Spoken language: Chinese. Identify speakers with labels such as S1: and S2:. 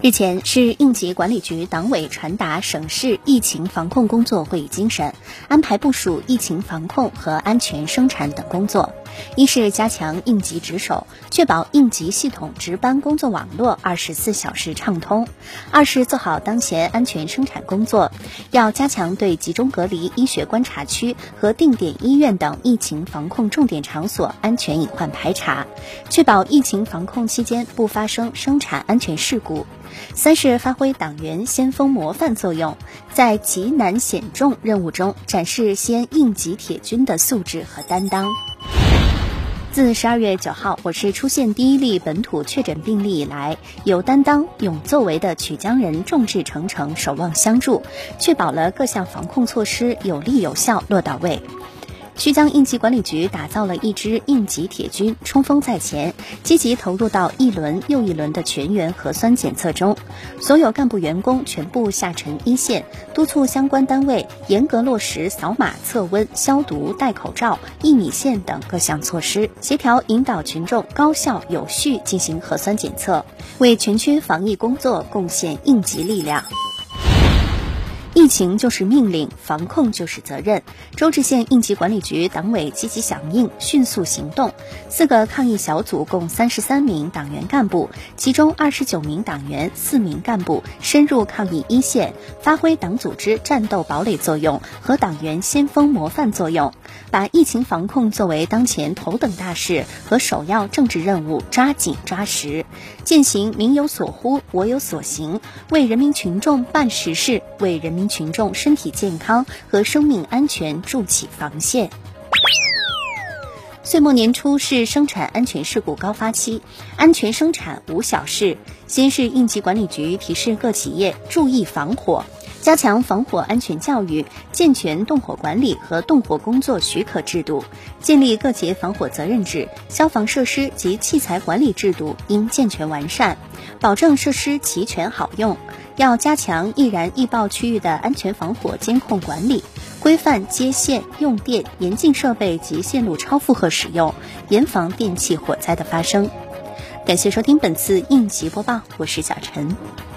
S1: 日前，市应急管理局党委传达省市疫情防控工作会议精神，安排部署疫情防控和安全生产等工作。一是加强应急值守，确保应急系统值班工作网络二十四小时畅通；二是做好当前安全生产工作，要加强对集中隔离医学观察区和定点医院等疫情防控重点场所安全隐患排查，确保疫情防控期间不发生生产安全事故。三是发挥党员先锋模范作用，在急难险重任务中展示先应急铁军的素质和担当。自十二月九号我市出现第一例本土确诊病例以来，有担当、有作为的曲江人众志成城、守望相助，确保了各项防控措施有力有效落到位。曲江应急管理局打造了一支应急铁军，冲锋在前，积极投入到一轮又一轮的全员核酸检测中。所有干部员工全部下沉一线，督促相关单位严格落实扫码测温、消毒、戴口罩、一米线等各项措施，协调引导群众高效有序进行核酸检测，为全区防疫工作贡献应急力量。疫情就是命令，防控就是责任。周至县应急管理局党委积极响应，迅速行动。四个抗疫小组共三十三名党员干部，其中二十九名党员、四名干部深入抗疫一线，发挥党组织战斗堡垒作用和党员先锋模范作用，把疫情防控作为当前头等大事和首要政治任务抓紧抓实，践行民有所呼，我有所行，为人民群众办实事，为人民。群众身体健康和生命安全筑起防线。岁末年初是生产安全事故高发期，安全生产无小事。先是应急管理局提示各企业注意防火，加强防火安全教育，健全动火管理和动火工作许可制度，建立各级防火责任制，消防设施及器材管理制度应健全完善，保证设施齐全好用。要加强易燃易爆区域的安全防火监控管理，规范接线用电、严禁设备及线路超负荷使用，严防电气火灾的发生。感谢收听本次应急播报，我是小陈。